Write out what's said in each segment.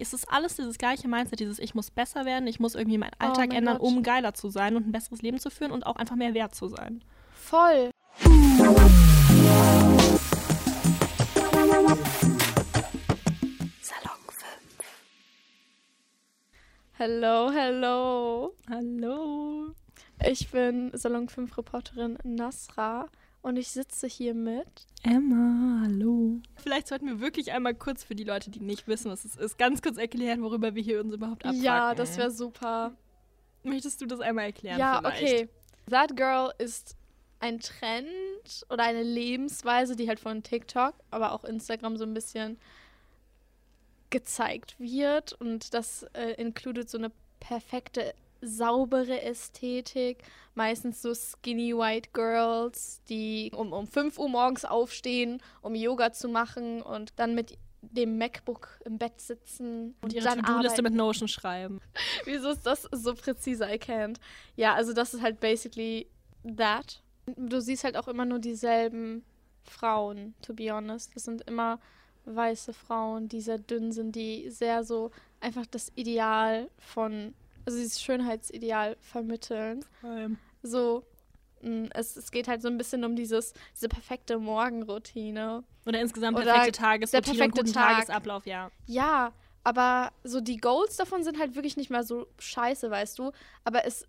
es ist alles dieses gleiche Mindset, dieses ich muss besser werden, ich muss irgendwie meinen Alltag Oh mein ändern, Gott. um geiler zu sein und ein besseres Leben zu führen und auch einfach mehr wert zu sein. Voll. Salon 5. Hallo, hallo. Hallo. Ich bin Salon 5 Reporterin Nasra und ich sitze hier mit. Emma, hallo. Vielleicht sollten wir wirklich einmal kurz für die Leute, die nicht wissen, was es ist, ganz kurz erklären, worüber wir hier uns überhaupt abfacken. Ja, das wäre super. Möchtest du das einmal erklären Ja, vielleicht? okay. That Girl ist ein Trend oder eine Lebensweise, die halt von TikTok, aber auch Instagram so ein bisschen gezeigt wird. Und das äh, includet so eine perfekte, saubere Ästhetik. Meistens so skinny white girls, die um, um 5 Uhr morgens aufstehen, um Yoga zu machen und dann mit dem MacBook im Bett sitzen Und ihre dann To-Do-Liste mit Notion schreiben. Wieso ist das so präzise? I can't. Ja, also das ist halt basically that. Du siehst halt auch immer nur dieselben Frauen, to be honest. Das sind immer weiße Frauen, die sehr dünn sind, die sehr so einfach das Ideal von, also dieses Schönheitsideal vermitteln. So, mh, es, es geht halt so ein bisschen um dieses, diese perfekte Morgenroutine. Oder insgesamt Oder perfekte Tagesroutine der perfekte Tag. Tagesablauf, ja. Ja, aber so die Goals davon sind halt wirklich nicht mehr so scheiße, weißt du. Aber es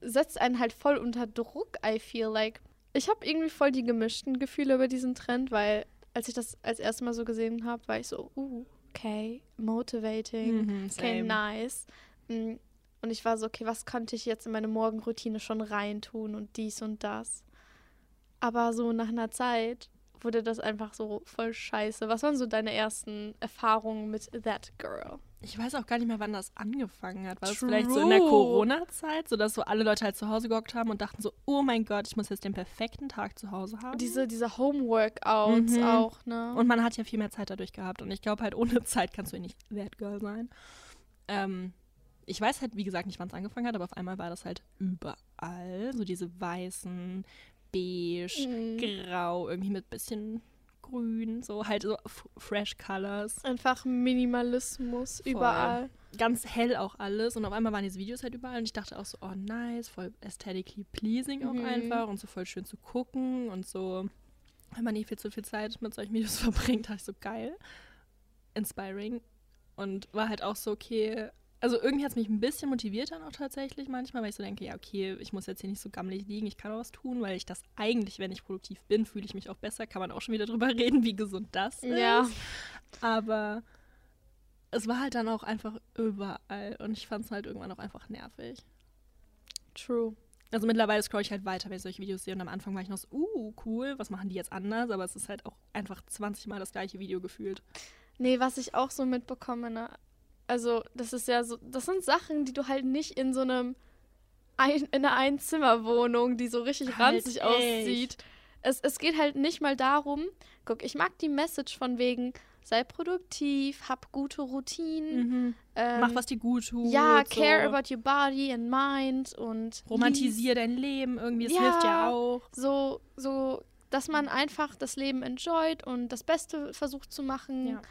setzt einen halt voll unter Druck, I feel like. Ich habe irgendwie voll die gemischten Gefühle über diesen Trend, weil als ich das als erstes Mal so gesehen habe, war ich so, uh, okay, motivating, Mhm, okay, nice. Mm, Und ich war so, okay, was könnte ich jetzt in meine Morgenroutine schon reintun und dies und das. Aber so nach einer Zeit wurde das einfach so voll scheiße. Was waren so deine ersten Erfahrungen mit That Girl? Ich weiß auch gar nicht mehr, wann das angefangen hat. War das vielleicht so in der True. Corona-Zeit, sodass so alle Leute halt zu Hause gehockt haben und dachten so, oh mein Gott, ich muss jetzt den perfekten Tag zu Hause haben. Diese, diese Homeworkouts Mhm. auch, ne? Und man hat ja viel mehr Zeit dadurch gehabt. Und ich glaube halt, ohne Zeit kannst du ja nicht That Girl sein. Ähm, ich weiß halt, wie gesagt, nicht, wann es angefangen hat, aber auf einmal war das halt überall. So diese weißen, beige, Mhm. grau, irgendwie mit bisschen grün, so halt so fresh colors. Einfach Minimalismus Voll. überall. Ganz hell auch alles. Und auf einmal waren diese Videos halt überall. Und ich dachte auch so, oh nice, voll aesthetically pleasing auch Mhm. einfach. Und so voll schön zu gucken. Und so, wenn man nicht viel zu viel Zeit mit solchen Videos verbringt, dachte ich so, geil. Inspiring. Und war halt auch so, okay. Also irgendwie hat es mich ein bisschen motiviert dann auch tatsächlich manchmal, weil ich so denke, ja, okay, ich muss jetzt hier nicht so gammelig liegen, ich kann auch was tun, weil ich das eigentlich, wenn ich produktiv bin, fühle ich mich auch besser. Kann man auch schon wieder drüber reden, wie gesund das ist. Ja. Aber es war halt dann auch einfach überall und ich fand es halt irgendwann auch einfach nervig. True. Also mittlerweile scroll ich halt weiter, wenn ich solche Videos sehe und am Anfang war ich noch so, uh, cool, was machen die jetzt anders? Aber es ist halt auch einfach 20 Mal das gleiche Video gefühlt. Nee, was ich auch so mitbekomme, ne? Also, das ist ja so, das sind Sachen, die du halt nicht in so einem, ein, in einer Einzimmerwohnung, die so richtig Halt ranzig echt. aussieht. Es, es geht halt nicht mal darum, guck, ich mag die Message von wegen, sei produktiv, hab gute Routinen. Ähm, Mach, was dir gut tut. Ja, care so. about your body and mind und Romantisier dein Leben irgendwie, es Ja. hilft ja auch. so, so, dass man einfach das Leben enjoyt und das Beste versucht zu machen. Ja.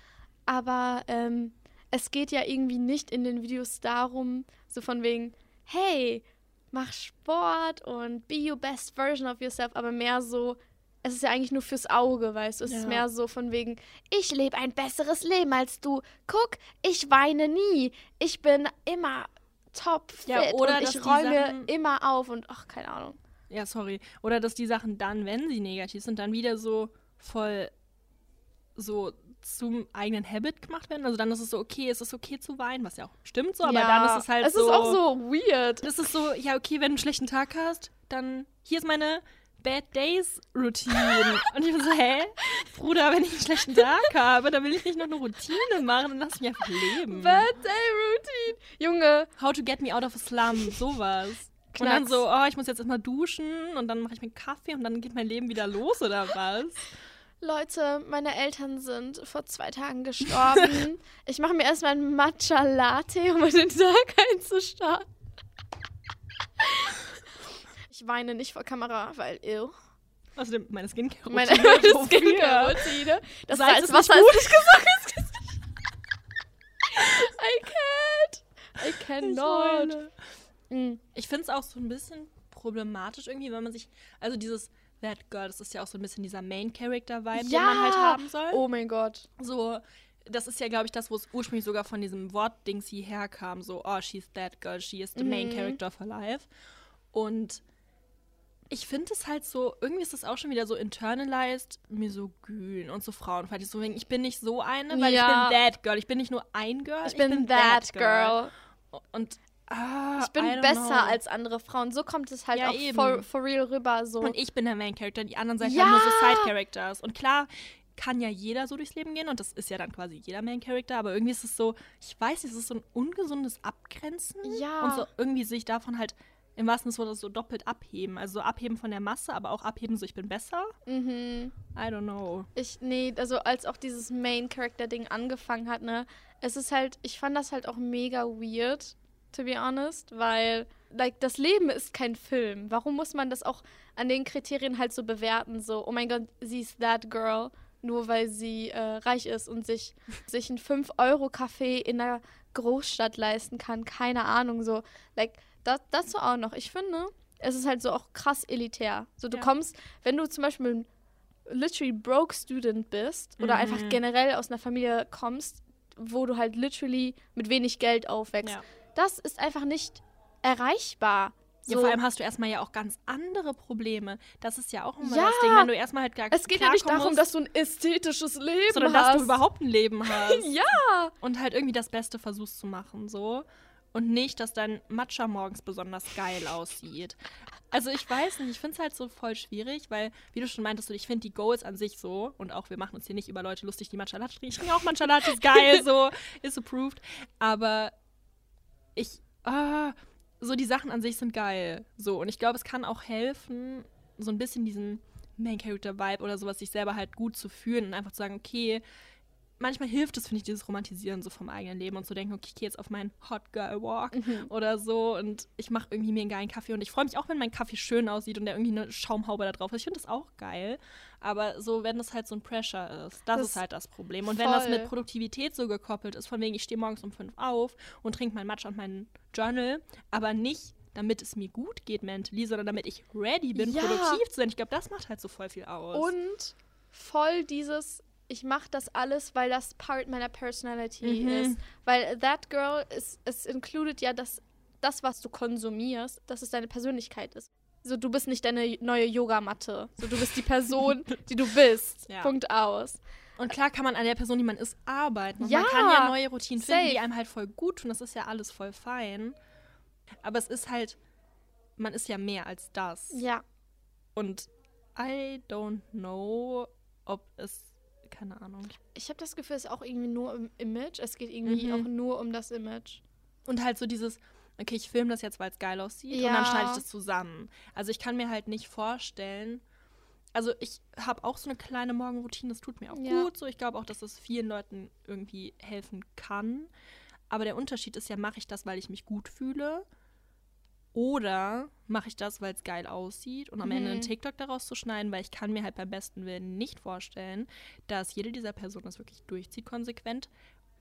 Aber ähm, es geht ja irgendwie nicht in den Videos darum, so von wegen, hey, mach Sport und be your best version of yourself, aber mehr so, es ist ja eigentlich nur fürs Auge, weißt du? Es ist Ja. mehr so von wegen, ich lebe ein besseres Leben als du. Guck, ich weine nie. Ich bin immer top fit Ja, oder ich räume Sachen- immer auf und ach, keine Ahnung. Ja, sorry. Oder dass die Sachen dann, wenn sie negativ sind, dann wieder so voll so zum eigenen Habit gemacht werden. Also dann ist es so, okay, es ist okay zu weinen, was ja auch stimmt so, aber dann ist es halt es so. ist auch so weird. Das ist so, ja, okay, wenn du einen schlechten Tag hast, dann hier ist meine Bad Days Routine. Und ich bin so, hä? Bruder, wenn ich einen schlechten Tag habe, dann will ich nicht noch eine Routine machen, dann lass mich einfach leben. Bad Day Routine. Junge, How to get me out of a slum, sowas. Und dann Knacks. so, oh, ich muss jetzt erstmal duschen und dann mache ich mir einen Kaffee und dann geht mein Leben wieder los oder was? Leute, meine Eltern sind vor zwei Tagen gestorben. ich mache mir erstmal einen Matcha Latte, um den Tag einzustarten. Ich weine nicht vor Kamera, weil ill. Außerdem meine Skincare. Meine, meine Skincare-Routine. Das Salz ist Wasser nicht ist gesagt. I cannot. Ich, Mm. ich finde es auch so ein bisschen problematisch irgendwie, wenn man sich, also dieses That Girl, das ist ja auch so ein bisschen dieser Main-Character-Vibe, den man halt haben soll. Oh mein Gott. So, das ist ja, glaube ich, das, wo es ursprünglich sogar von diesem Wort-Dings hierher kam. So, oh, she's that girl, she is the main Mhm. character of her life. Und ich finde es halt so, irgendwie ist es auch schon wieder so internalized, misogyn und so frauenfeindlich. So, wegen, ich bin nicht so eine, weil Ja. ich bin that girl. Ich bin nicht nur ein Girl, Ich bin, that girl. Und ah, Ich bin besser know. als andere Frauen. So kommt es halt Ja, auch for, for real rüber. So. Und ich bin der Main Character, die anderen sind Ja. halt nur so Side Characters. Und klar kann ja jeder so durchs Leben gehen und das ist ja dann quasi jeder Main Character, aber irgendwie ist es so, ich weiß nicht, es ist so ein ungesundes Abgrenzen Ja. und so irgendwie sich davon halt im wahrsten Sinne so doppelt abheben. Also so abheben von der Masse, aber auch abheben so, ich bin besser. mhm. I don't know. Ich, nee, also als auch dieses Main-Character-Ding angefangen hat, ne, es ist halt, ich fand das halt auch mega weird, to be honest, weil, like, das Leben ist kein Film. Warum muss man das auch an den Kriterien halt so bewerten? So, oh mein Gott, sie ist that girl, nur weil sie äh, reich ist und sich, sich einen 5-Euro-Café in einer Großstadt leisten kann. Keine Ahnung, so, like, das, dazu auch noch. Ich finde, es ist halt so auch krass elitär. So, du Ja. kommst, wenn du zum Beispiel ein literally broke student bist oder Mhm. einfach generell aus einer Familie kommst, wo du halt literally mit wenig Geld aufwächst, Ja. Das ist einfach nicht erreichbar. Ja, So, vor allem hast du erstmal ja auch ganz andere Probleme. Das ist ja auch immer Ja. das Ding, wenn du erstmal halt gar es geht ja nicht darum, musst, dass du ein ästhetisches Leben sondern hast. dass du überhaupt ein Leben hast. ja, und halt irgendwie das Beste versuchst zu machen, so. Und nicht, dass dein Matcha morgens besonders geil aussieht. Also ich weiß nicht, ich finde es halt so voll schwierig, weil, wie du schon meintest, ich finde die Goals an sich so, und auch wir machen uns hier nicht über Leute lustig, die Matcha Latte trinken. Ich trinke auch Matcha Latte, ist geil, so, ist approved. Aber ich, ah, so die Sachen an sich sind geil. So, und ich glaube, es kann auch helfen, so ein bisschen diesen Main-Character-Vibe oder sowas, sich selber halt gut zu fühlen und einfach zu sagen, okay, manchmal hilft es, finde ich, dieses Romantisieren so vom eigenen Leben und zu denken, okay, ich gehe jetzt auf meinen Hot Girl Walk Mhm. oder so und ich mache irgendwie mir einen geilen Kaffee und ich freue mich auch, wenn mein Kaffee schön aussieht und der irgendwie eine Schaumhaube da drauf ist. Ich finde das auch geil. Aber so, wenn das halt so ein Pressure ist, das, Das ist halt das Problem. Und wenn das mit voll. Produktivität so gekoppelt ist, von wegen, ich stehe morgens um fünf auf und trinke mein Matcha und meinen Journal, aber nicht damit es mir gut geht mentally, sondern damit ich ready bin, Ja. produktiv zu sein. Ich glaube, das macht halt so voll viel aus. und voll dieses ich mache das alles, weil das Part meiner Personality Mhm. ist. Weil That Girl, ist, es included ja, dass das, was du konsumierst, dass es deine Persönlichkeit ist. So, du bist nicht deine neue Yogamatte. So, du bist die Person, die du bist. Ja. Punkt aus. Und klar kann man an der Person, die man ist, arbeiten. Und Ja, man kann ja neue Routinen finden, safe. die einem halt voll gut tun. Das ist ja alles voll fein. Aber es ist halt, man ist ja mehr als das. Ja. Und I don't know, ob es, keine Ahnung. Ich habe das Gefühl, es ist auch irgendwie nur im Image. Es geht irgendwie Mhm. auch nur um das Image. Und halt so dieses, okay, ich filme das jetzt, weil es geil aussieht und dann Ja. schneide ich das zusammen. Also ich kann mir halt nicht vorstellen, also ich habe auch so eine kleine Morgenroutine, das tut mir auch Ja. gut so. Ich glaube auch, dass es vielen Leuten irgendwie helfen kann. Aber der Unterschied ist ja, mache ich das, weil ich mich gut fühle? Oder mache ich das, weil es geil aussieht und am Ende einen Mhm. TikTok daraus zu schneiden, weil ich kann mir halt beim besten Willen nicht vorstellen, dass jede dieser Personen das wirklich durchzieht konsequent.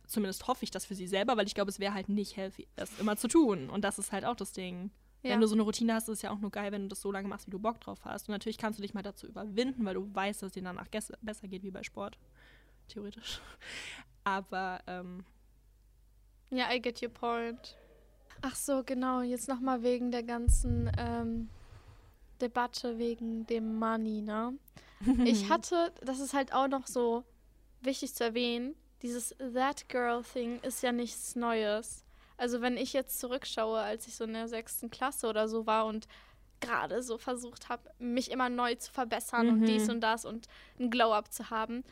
Zumindest hoffe ich das für sie selber, weil ich glaube, es wäre halt nicht healthy, das immer zu tun. Und das ist halt auch das Ding. Ja. Wenn du so eine Routine hast, ist es ja auch nur geil, wenn du das so lange machst, wie du Bock drauf hast. Und natürlich kannst du dich mal dazu überwinden, weil du weißt, dass es dir danach besser geht wie bei Sport. Theoretisch. Aber ähm, Ja, I get your point. Ach so, genau. Jetzt nochmal wegen der ganzen ähm, Debatte wegen dem Money, ne? Ich hatte, das ist halt auch noch so wichtig zu erwähnen, dieses That Girl Thing ist ja nichts Neues. Also wenn ich jetzt zurückschaue, als ich so in der sechsten Klasse oder so war und gerade so versucht habe, mich immer neu zu verbessern und Mhm. dies und das und ein Glow-Up zu haben.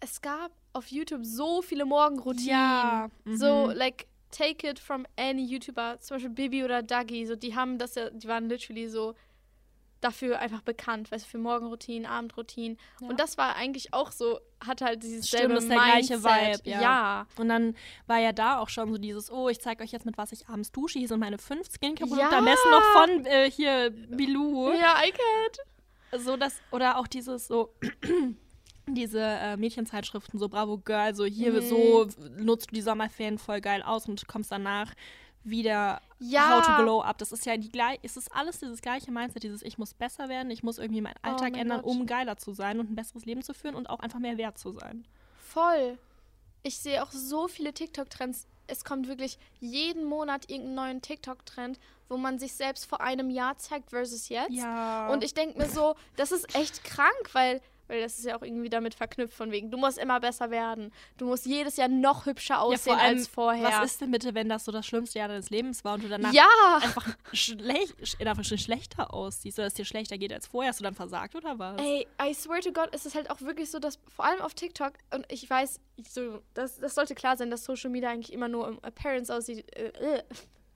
Es gab auf YouTube so viele Morgenroutinen. Ja, So, mhm. like, take it from any YouTuber, zum Beispiel Bibi oder Dougie, so, die haben das ja, die waren literally so dafür einfach bekannt, weißt du, für Morgenroutinen, Abendroutinen. Ja. Und das war eigentlich auch so, hat halt dieses Stimmt, selbe das ist der gleiche Mindset. Vibe, ja. ja. Und dann war ja da auch schon so dieses, oh, ich zeige euch jetzt, mit was ich abends dusche. Hier sind meine fünf Skincare-Produkte. Ja. Am besten noch von äh, hier Bilou. Ja, I can't. So das, oder auch dieses so, diese äh, Mädchenzeitschriften, so Bravo Girl, so hier Mhm. so nutzt du die Sommerferien voll geil aus und kommst danach wieder Ja. How to Glow Up. Das ist ja die gleich, es ist alles dieses gleiche Mindset, dieses ich muss besser werden, ich muss irgendwie meinen Oh Alltag mein ändern, Gott. um geiler zu sein und ein besseres Leben zu führen und auch einfach mehr wert zu sein. Voll. Ich sehe auch so viele TikTok-Trends. Es kommt wirklich jeden Monat irgendeinen neuen TikTok-Trend, wo man sich selbst vor einem Jahr zeigt versus jetzt. Ja. Und ich denke mir so, das ist echt krank, weil, weil das ist ja auch irgendwie damit verknüpft von wegen, du musst immer besser werden. Du musst jedes Jahr noch hübscher ja, aussehen vor allem, als vorher. was ist denn bitte, wenn das so das schlimmste Jahr deines Lebens war und du danach ja, einfach schlecht, in schlechter aussiehst oder es dir schlechter geht als vorher? Hast du dann versagt oder was? ey, I swear to God, es ist halt auch wirklich so, dass vor allem auf TikTok, und ich weiß, so, das, das sollte klar sein, dass Social Media eigentlich immer nur um Appearance aussieht. Äh, äh.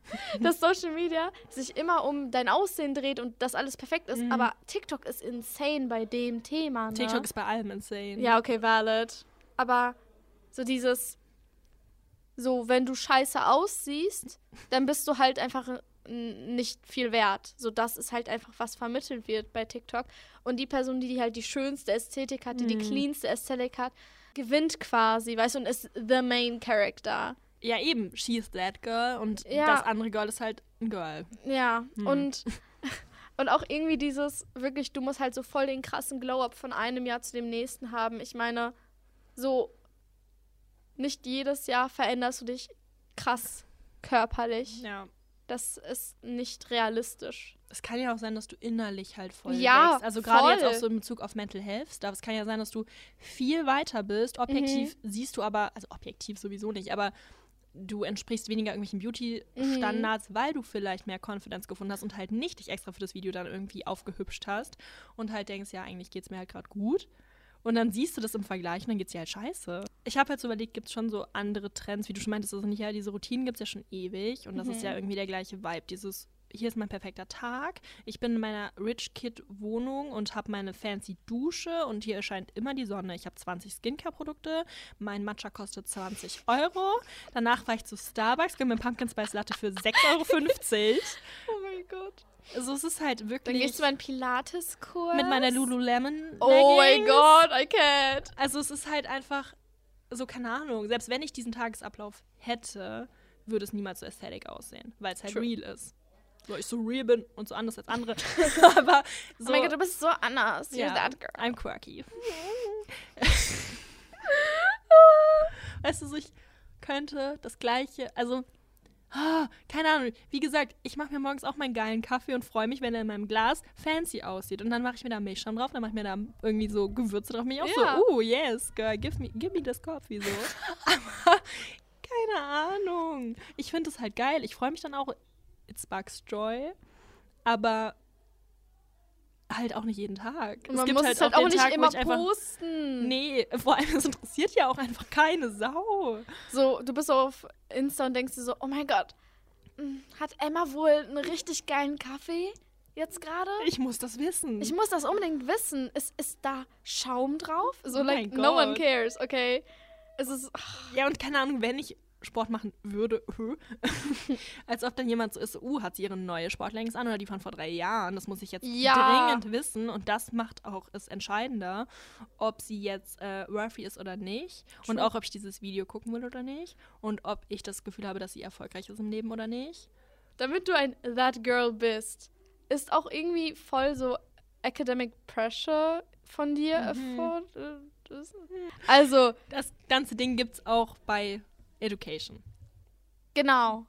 dass Social Media sich immer um dein Aussehen dreht und das alles perfekt ist. Mhm. Aber TikTok ist insane bei dem Thema. Ne? TikTok ist bei allem insane. Ja, okay, valid. Aber so dieses, so, wenn du scheiße aussiehst, dann bist du halt einfach nicht viel wert. So, das ist halt einfach, was vermittelt wird bei TikTok. Und die Person, die, die halt die schönste Ästhetik hat, die die Mhm. cleanste Ästhetik hat, gewinnt quasi, weißt du, und ist the main character. Ja, eben. She's that girl und Ja. das andere Girl ist halt ein Girl. Ja, Hm. und, und auch irgendwie dieses, wirklich, du musst halt so voll den krassen Glow-Up von einem Jahr zu dem nächsten haben. Ich meine, so nicht jedes Jahr veränderst du dich krass körperlich. Ja. Das ist nicht realistisch. Es kann ja auch sein, dass du innerlich halt voll Ja, wächst. Also gerade jetzt auch so in Bezug auf Mental Health. Es kann ja sein, dass du viel weiter bist. Objektiv Mhm. siehst du aber, also objektiv sowieso nicht, aber du entsprichst weniger irgendwelchen Mhm. Beauty-Standards, weil du vielleicht mehr Confidence gefunden hast und halt nicht dich extra für das Video dann irgendwie aufgehübscht hast und halt denkst, ja, eigentlich geht's mir halt gerade gut. Und dann siehst du das im Vergleich und dann geht's dir halt scheiße. Ich habe halt so überlegt, gibt es schon so andere Trends, wie du schon meintest, ist nicht ja, diese Routinen gibt es ja schon ewig und das ist Mhm. ja irgendwie der gleiche Vibe. Dieses, hier ist mein perfekter Tag, ich bin in meiner Rich Kid Wohnung und habe meine fancy Dusche und hier erscheint immer die Sonne. Ich habe 20 Skincare-Produkte, mein Matcha kostet 20 Euro. Danach war ich zu Starbucks, gönn mir Pumpkin Spice Latte für 6,50 Euro. Oh mein Gott. Also es ist halt Dann wirklich gehst du meinen Pilates-Kurs. mit meiner Lululemon Oh mein. Gott, I can't. Also es ist halt einfach so, keine Ahnung, selbst wenn ich diesen Tagesablauf hätte, würde es niemals so ästhetisch aussehen, weil es halt True. real ist. So, ich so real bin und so anders als andere. Aber so, Oh mein Gott, du bist so anders. You're that girl. I'm quirky. weißt du, so ich könnte das gleiche, also ah, keine Ahnung, wie gesagt, ich mache mir morgens auch meinen geilen Kaffee und freue mich, wenn er in meinem Glas fancy aussieht. Und dann mache ich mir da Milchschaum drauf, dann mache ich mir da irgendwie so Gewürze drauf. Mich auch Ja. so, oh yes, girl, give me, give me this coffee so. Aber keine Ahnung. Ich finde es halt geil. Ich freue mich dann auch, it sparks joy. Aber halt auch nicht jeden Tag. Und man muss es halt auch den nicht Tag, immer einfach posten. Nee, vor allem, es interessiert ja auch einfach keine Sau. So, du bist so auf Insta und denkst dir so, oh mein Gott, hm, hat Emma wohl einen richtig geilen Kaffee jetzt gerade? Ich muss das wissen. Ich muss das unbedingt wissen. Ist, ist da Schaum drauf? So, Oh like, no one cares, okay? Es ist, ach, ja, und keine Ahnung, wenn ich Sport machen würde, als ob dann jemand so ist, uh, hat sie ihre neue Sportleggings an oder die von vor drei Jahren. Das muss ich jetzt Ja. dringend wissen. Und das macht auch es entscheidender, ob sie jetzt äh, worthy ist oder nicht. Und True. auch, ob ich dieses Video gucken will oder nicht. Und ob ich das Gefühl habe, dass sie erfolgreich ist im Leben oder nicht. damit du ein That Girl bist, ist auch irgendwie voll so Academic Pressure von dir Mhm. erfordert. Also, Das ganze Ding gibt es auch bei Education. genau.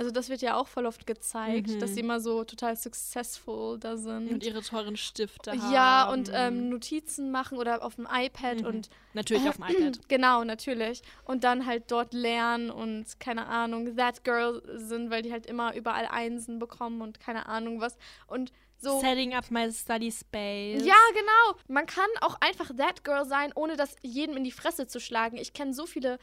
Also das wird ja auch voll oft gezeigt, Mhm. dass sie immer so total successful da sind. Und ihre teuren Stifte haben. Ja, und ähm, Notizen machen oder auf dem iPad Mhm. und Natürlich auf dem iPad. genau, natürlich. Und dann halt dort lernen und keine Ahnung, that girl sind, weil die halt immer überall Einsen bekommen und keine Ahnung was. Und so. Setting up my study space. Ja, genau. Man kann auch einfach that girl sein, ohne das jedem in die Fresse zu schlagen. Ich kenne so viele, äh,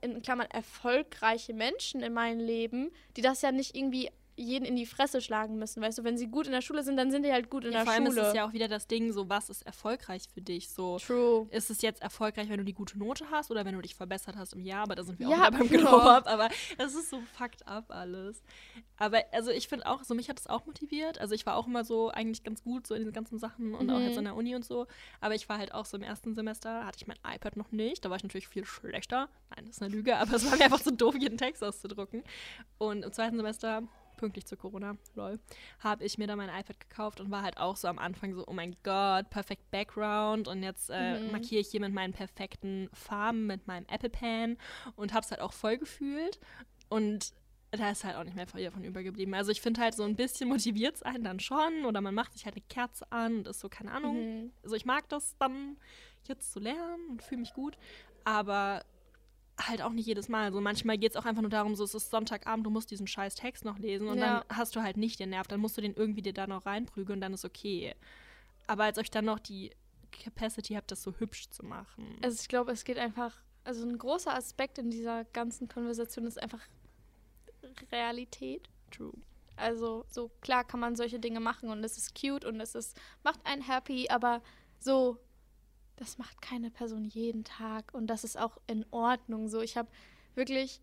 in Klammern, erfolgreiche Menschen in meinem Leben, die das ja nicht irgendwie jeden in die Fresse schlagen müssen. Weißt du, wenn sie gut in der Schule sind, dann sind die halt gut in Ja, der vor allem Schule. ist es ja auch wieder das Ding, so was ist erfolgreich für dich? So True. ist es jetzt erfolgreich, wenn du die gute Note hast oder wenn du dich verbessert hast im Jahr? Aber da sind wir Ja, auch wieder beim genau. Glow-Up. Aber das ist so fucked up alles. Aber also ich finde auch, so mich hat es auch motiviert. Also ich war auch immer so eigentlich ganz gut so in den ganzen Sachen und auch Mhm. jetzt an der Uni und so. Aber ich war halt auch so im ersten Semester, hatte ich mein iPad noch nicht. Da war ich natürlich viel schlechter. Nein, das ist eine Lüge, aber es war mir einfach so doof, jeden Text auszudrucken. Und im zweiten Semester pünktlich zu Corona, lol, habe ich mir dann mein iPad gekauft und war halt auch so am Anfang so, oh mein Gott, perfekt Background und jetzt äh, Mhm. markiere ich hier mit meinen perfekten Farben, mit meinem Apple Pen und habe es halt auch voll gefühlt und da ist halt auch nicht mehr viel davon übergeblieben. Also ich finde halt so ein bisschen motiviert es einen dann schon oder man macht sich halt eine Kerze an und ist so, keine Ahnung, Mhm. also ich mag das dann jetzt zu lernen und fühle mich gut, aber halt auch nicht jedes Mal. So manchmal geht es auch einfach nur darum, so es ist Sonntagabend, du musst diesen scheiß Text noch lesen und Ja. dann hast du halt nicht den Nerv, dann musst du den irgendwie dir da noch reinprügeln und dann ist okay. Aber als euch dann noch die Capacity habt, das so hübsch zu machen. Also ich glaube, es geht einfach, also ein großer Aspekt in dieser ganzen Konversation ist einfach Realität. True. Also so klar kann man solche Dinge machen und es ist cute und es ist macht einen happy, aber so das macht keine Person jeden Tag und das ist auch in Ordnung. So ich habe wirklich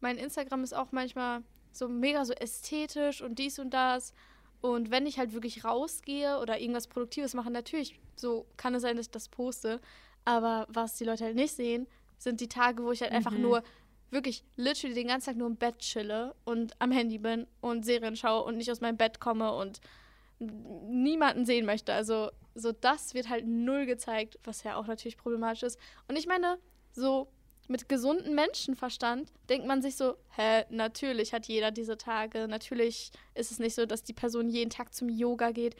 mein Instagram ist auch manchmal so mega so ästhetisch und dies und das und wenn ich halt wirklich rausgehe oder irgendwas Produktives mache, natürlich so kann es sein, dass ich das poste, aber was die Leute halt nicht sehen, sind die Tage, wo ich halt einfach Mhm. nur wirklich literally den ganzen Tag nur im Bett chille und am Handy bin und Serien schaue und nicht aus meinem Bett komme und niemanden sehen möchte. Also so das wird halt null gezeigt, was ja auch natürlich problematisch ist. Und ich meine, so mit gesundem Menschenverstand denkt man sich so, hä, natürlich hat jeder diese Tage. Natürlich ist es nicht so, dass die Person jeden Tag zum Yoga geht.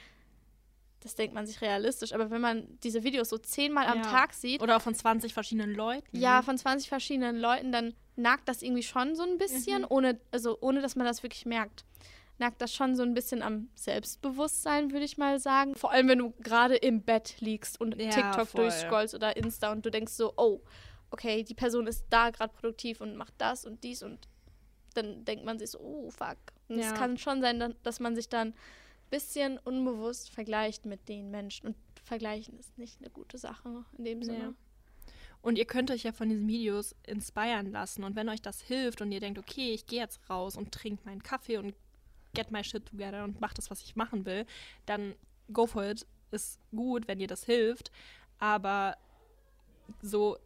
Das denkt man sich realistisch. Aber wenn man diese Videos so zehnmal am Ja. Tag sieht, Oder auch von 20 verschiedenen Leuten. ja, von 20 verschiedenen Leuten, dann nagt das irgendwie schon so ein bisschen, Mhm. ohne, also ohne dass man das wirklich merkt. Nagt das schon so ein bisschen am Selbstbewusstsein, würde ich mal sagen. Vor allem, wenn du gerade im Bett liegst und Ja, TikTok voll. durchscrollst oder Insta und du denkst so, oh, okay, die Person ist da gerade produktiv und macht das und dies und dann denkt man sich so, oh, fuck. Und es Ja. kann schon sein, dass man sich dann ein bisschen unbewusst vergleicht mit den Menschen. Und vergleichen ist nicht eine gute Sache in dem Sinne. Ja. Und ihr könnt euch ja von diesen Videos inspirieren lassen. Und wenn euch das hilft und ihr denkt, okay, ich gehe jetzt raus und trinke meinen Kaffee und get my shit together und mach das, was ich machen will, dann go for it. Ist gut, wenn dir das hilft. Aber so,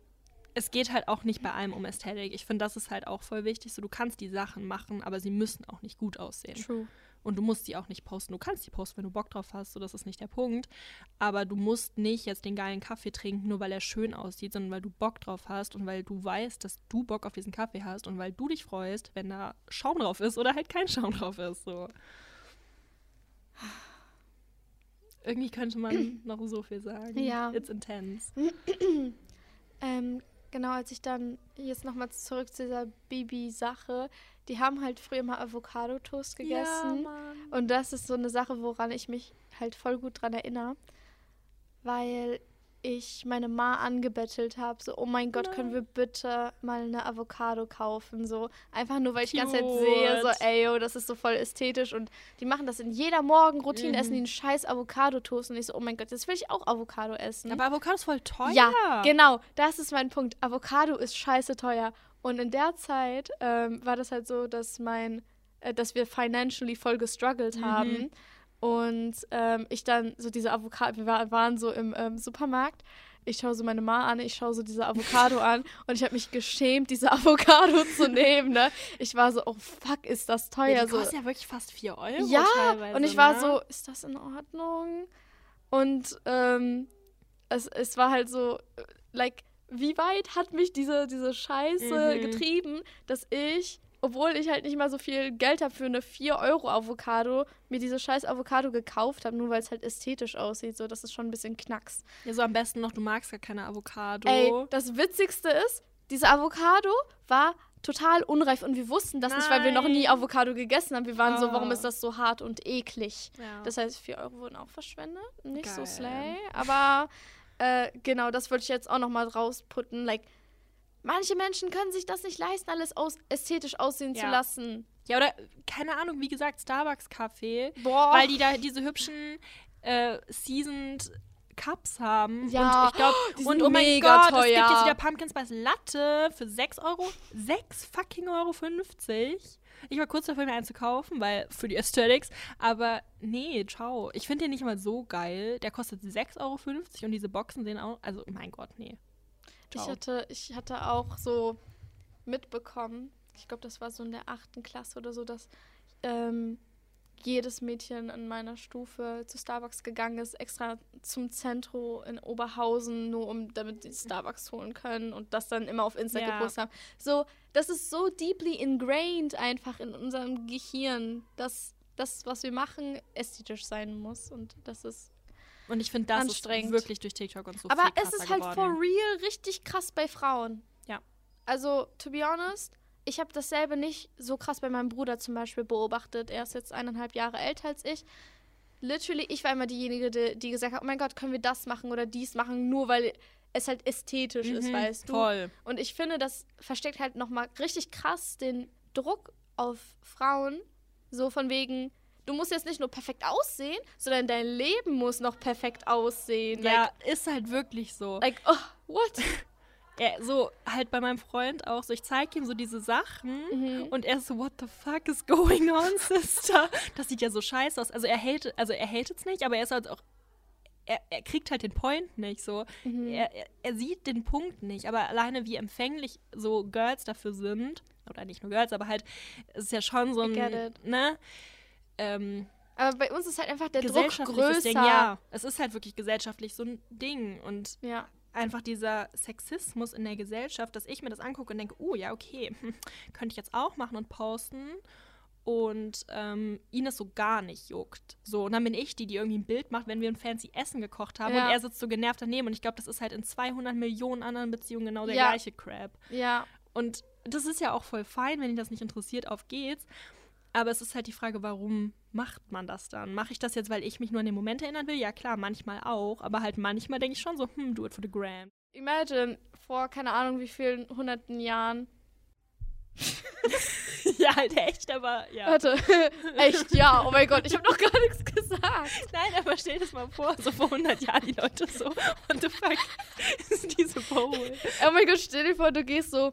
es geht halt auch nicht bei allem um Ästhetik. Ich finde, das ist halt auch voll wichtig. So, du kannst die Sachen machen, aber sie müssen auch nicht gut aussehen. True. Und du musst die auch nicht posten. Du kannst die posten, wenn du Bock drauf hast, so das ist nicht der Punkt. Aber du musst nicht jetzt den geilen Kaffee trinken, nur weil er schön aussieht, sondern weil du Bock drauf hast und weil du weißt, dass du Bock auf diesen Kaffee hast und weil du dich freust, wenn da Schaum drauf ist oder halt kein Schaum drauf ist. So. Irgendwie könnte man noch so viel sagen. Ja. It's intense. Ähm, genau, als ich dann jetzt nochmal zurück zu dieser Bibi-Sache, die haben halt früher mal Avocado-Toast gegessen. Mann. und das ist so eine Sache, woran ich mich halt voll gut dran erinnere, weil ich meine Ma angebettelt habe, so, oh mein Gott, können wir bitte mal eine Avocado kaufen, so, einfach nur, weil ich die ganze Zeit sehe, so, ey, yo, das ist so voll ästhetisch und die machen das in jeder Morgenroutine, Mhm. essen die einen scheiß Avocado-Toast und ich so, oh mein Gott, jetzt will ich auch Avocado essen. Aber Avocado ist voll teuer. Ja, genau, das ist mein Punkt. Avocado ist scheiße teuer. Und in der Zeit ähm, war das halt so, dass mein, äh, dass wir financially voll gestruggelt Mhm. haben. Und ähm, ich dann so diese Avocado, wir war, waren so im ähm, Supermarkt. Ich schaue so meine Ma an, ich schaue so diese Avocado an und ich habe mich geschämt, diese Avocado zu nehmen. Ne? Ich war so, oh fuck, ist das Ja, teuer. die so. kostet ja wirklich fast 4 Euro Ja, und ich war ne? so, ist das in Ordnung? Und ähm, es, es war halt so, äh, like, wie weit hat mich diese, diese Scheiße Mhm. getrieben, dass ich, obwohl ich halt nicht mal so viel Geld habe für eine 4-Euro-Avocado, mir diese scheiß Avocado gekauft habe, nur weil es halt ästhetisch aussieht. So, das ist schon ein bisschen knacks. Ja, so am besten noch, du magst gar keine Avocado. Ey, das Witzigste ist, diese Avocado war total unreif und wir wussten das nicht, weil wir noch nie Nein. Avocado gegessen haben. Wir waren so, warum ist das so hart und eklig? ja. Das heißt, 4 Euro wurden auch verschwendet. Nicht so Geil. slay. Aber äh, genau, das wollte ich jetzt auch noch mal rausputten. Like, Manche Menschen können sich das nicht leisten, alles aus ästhetisch aussehen Ja. zu lassen. Ja, oder keine Ahnung, wie gesagt, Starbucks-Kaffee. Weil die da diese hübschen äh, Seasoned Cups haben. Ja, Und ich glaube, die und oh mein Gott, es gibt teuer. jetzt wieder Pumpkin Spice Latte für 6 Euro. 6 fucking Euro 50. Ich war kurz davor, mir einen zu kaufen, weil für die Aesthetics. Aber nee, ciao. Ich finde den nicht mal so geil. Der kostet 6,50 Euro und diese Boxen sehen auch. Also, mein Gott, nee. Ich Ciao. hatte, ich hatte auch so mitbekommen, ich glaube, das war so in der achten Klasse oder so, dass ähm, jedes Mädchen in meiner Stufe zu Starbucks gegangen ist, extra zum Zentro in Oberhausen, nur um damit die Starbucks holen können und das dann immer auf Insta Ja. gepostet haben. So, das ist so deeply ingrained einfach in unserem Gehirn, dass das, was wir machen, ästhetisch sein muss und das ist Und ich finde, das ist wirklich durch TikTok und so Aber es ist halt geworden. for real richtig krass bei Frauen. Ja. Also, to be honest, ich habe dasselbe nicht so krass bei meinem Bruder zum Beispiel beobachtet. Er ist jetzt eineinhalb Jahre älter als ich. Literally, ich war immer diejenige, die, die gesagt hat, oh mein Gott, können wir das machen oder dies machen, nur weil es halt ästhetisch ist, Mhm, weißt du. Voll. Und ich finde, das versteckt halt nochmal richtig krass den Druck auf Frauen. So von wegen, du musst jetzt nicht nur perfekt aussehen, sondern dein Leben muss noch perfekt aussehen. Ja, ist halt wirklich so. Like, like oh, what? er, so halt bei meinem Freund auch so, ich zeige ihm so diese Sachen Mhm. und er ist so, what the fuck is going on, Sister? Das sieht ja so scheiße aus. Also er hate, also er hatet's nicht, aber er ist halt auch, er, er kriegt halt den Point nicht so. Mhm. Er, er, er sieht den Punkt nicht, aber alleine wie empfänglich so Girls dafür sind, oder nicht nur Girls, aber halt, es ist ja schon so ein, ne, ähm, Aber bei uns ist halt einfach der Druck größer. Ding. Ja, es ist halt wirklich gesellschaftlich so ein Ding und ja. Einfach dieser Sexismus in der Gesellschaft, dass ich mir das angucke und denke, oh ja, okay, könnte ich jetzt auch machen und posten. Und ähm, ihn es so gar nicht juckt. So, und dann bin ich die, die irgendwie ein Bild macht, wenn wir ein fancy Essen gekocht haben Ja. und er sitzt so genervt daneben. Und ich glaube, das ist halt in 200 Millionen anderen Beziehungen genau der Ja. gleiche Crap. Ja. Und das ist ja auch voll fein, wenn ihn das nicht interessiert, auf geht's. Aber es ist halt die Frage, warum macht man das dann? Mache ich das jetzt, weil ich mich nur an den Moment erinnern will? Ja, klar, manchmal auch. Aber halt manchmal denke ich schon so, hm, do it for the gram. Imagine, vor keine Ahnung wie vielen hunderten Jahren. ja, halt echt, aber ja. Warte, echt, ja. Oh mein Gott, ich habe noch gar nichts gesagt. Nein, aber stell dir das mal vor, so vor 100 Jahren die Leute so, what the fuck ist diese Bowl? Oh mein Gott, stell dir vor, du gehst so.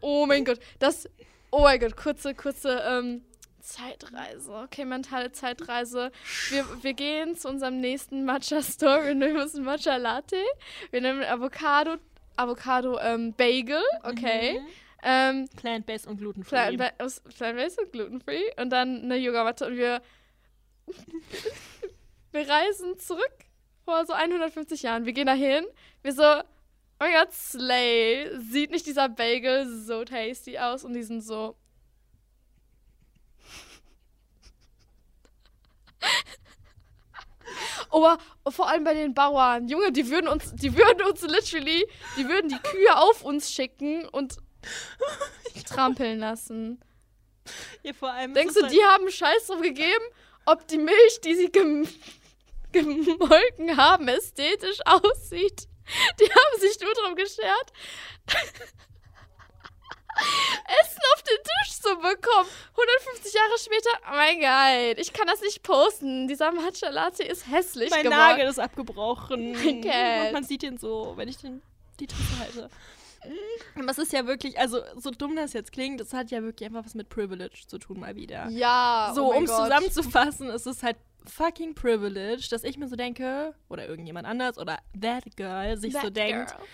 Oh mein Gott, das. Oh mein Gott, kurze, kurze ähm, Zeitreise. Okay, mentale Zeitreise. Wir, wir gehen zu unserem nächsten Matcha-Store. Wir nehmen uns einen Matcha-Latte. Wir nehmen Avocado, Avocado ähm, Bagel. Okay. Mhm. Ähm, Plant-based und gluten-free. Plant- Plant-based und gluten-free. Und dann eine Yogamatte. Und wir, wir reisen zurück vor so 150 Jahren. Wir gehen dahin. Wir so, oh mein Gott, Slay. Sieht nicht dieser Bagel so tasty aus? Und die sind so. Aber vor allem bei den Bauern. Junge, die würden uns, die würden uns literally, die würden die Kühe auf uns schicken und trampeln lassen. ja, vor allem Denkst du, es die haben Scheiß drauf gegeben, ob die Milch, die sie gem gemolken haben, ästhetisch aussieht? Die haben sich nur darum geschert, Essen auf den Tisch zu bekommen. 150 Jahre später, oh mein Gott, ich kann das nicht posten. Dieser Matcha Latte ist hässlich mein geworden. Nagel ist abgebrochen. Und man sieht ihn so, wenn ich den, die Tasse halte. Aber es ist ja wirklich, also so dumm das jetzt klingt, es hat ja wirklich einfach was mit Privilege zu tun mal wieder. Ja, So, oh um es zusammenzufassen, ist es halt fucking Privilege, dass ich mir so denke, oder irgendjemand anders, oder that girl sich so That denkt, girl.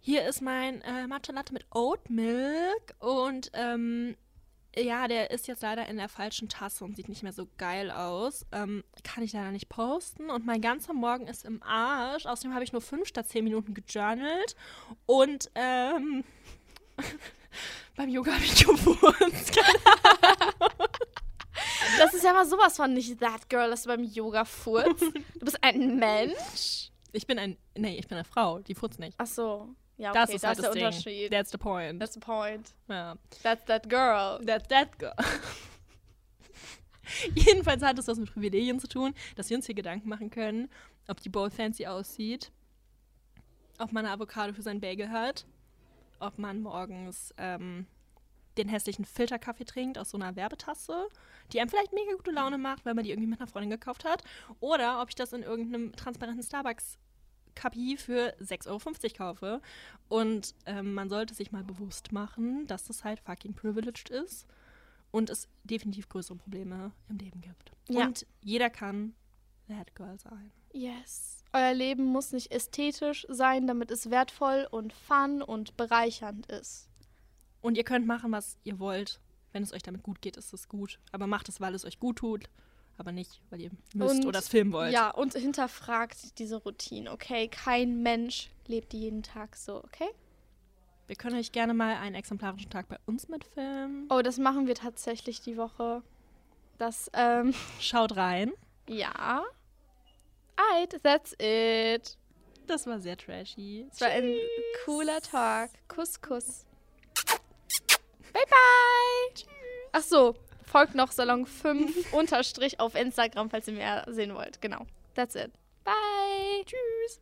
Hier ist mein äh, Matcha Latte mit Oat Milk und ähm, ja, der ist jetzt leider in der falschen Tasse und sieht nicht mehr so geil aus. Ähm, kann ich leider nicht posten und mein ganzer Morgen ist im Arsch. Außerdem habe ich nur fünf statt zehn Minuten gejournalt und ähm, beim Yoga habe ich gefurzt. Das ist ja mal sowas von nicht that girl, dass du beim Yoga furzt. Du bist ein Mensch. Ich bin ein, nee, ich bin eine Frau, die furzt nicht. Ach so. Ja, okay, Das ist halt ist das der Ding. Unterschied. That's the point. That's the point. ja. That's that girl. That's that girl. Jedenfalls hat es was mit Privilegien zu tun, dass wir uns hier Gedanken machen können, ob die Bowl fancy aussieht, ob man eine Avocado für sein Bagel hat, ob man morgens ähm, den hässlichen Filterkaffee trinkt aus so einer Werbetasse, die einem vielleicht mega gute Laune macht, weil man die irgendwie mit einer Freundin gekauft hat. Oder ob ich das in irgendeinem transparenten Starbucks Kapi für 6,50 Euro kaufe. Und ähm, man sollte sich mal bewusst machen, dass das halt fucking privileged ist und es definitiv größere Probleme im Leben gibt. Ja. Und jeder kann That Girl sein. Yes. Euer Leben muss nicht ästhetisch sein, damit es wertvoll und fun und bereichernd ist. Und ihr könnt machen, was ihr wollt. Wenn es euch damit gut geht, ist es gut. Aber macht es, weil es euch gut tut. Aber nicht, weil ihr müsst Und- oder es filmen wollt. Ja, und hinterfragt diese Routine, okay? Kein Mensch lebt jeden Tag so, okay? Wir können euch gerne mal einen exemplarischen Tag bei uns mitfilmen. Oh, das machen wir tatsächlich die Woche. Das, ähm, Schaut rein. ja. Alright, that's it. Das war sehr trashy. Es war ein cooler Talk. Kuss, Kuss. Bye, bye. Tschüss. Ach so, folgt noch Salon 5 unterstrich auf Instagram, falls ihr mehr sehen wollt. Genau. That's it. Bye. Tschüss.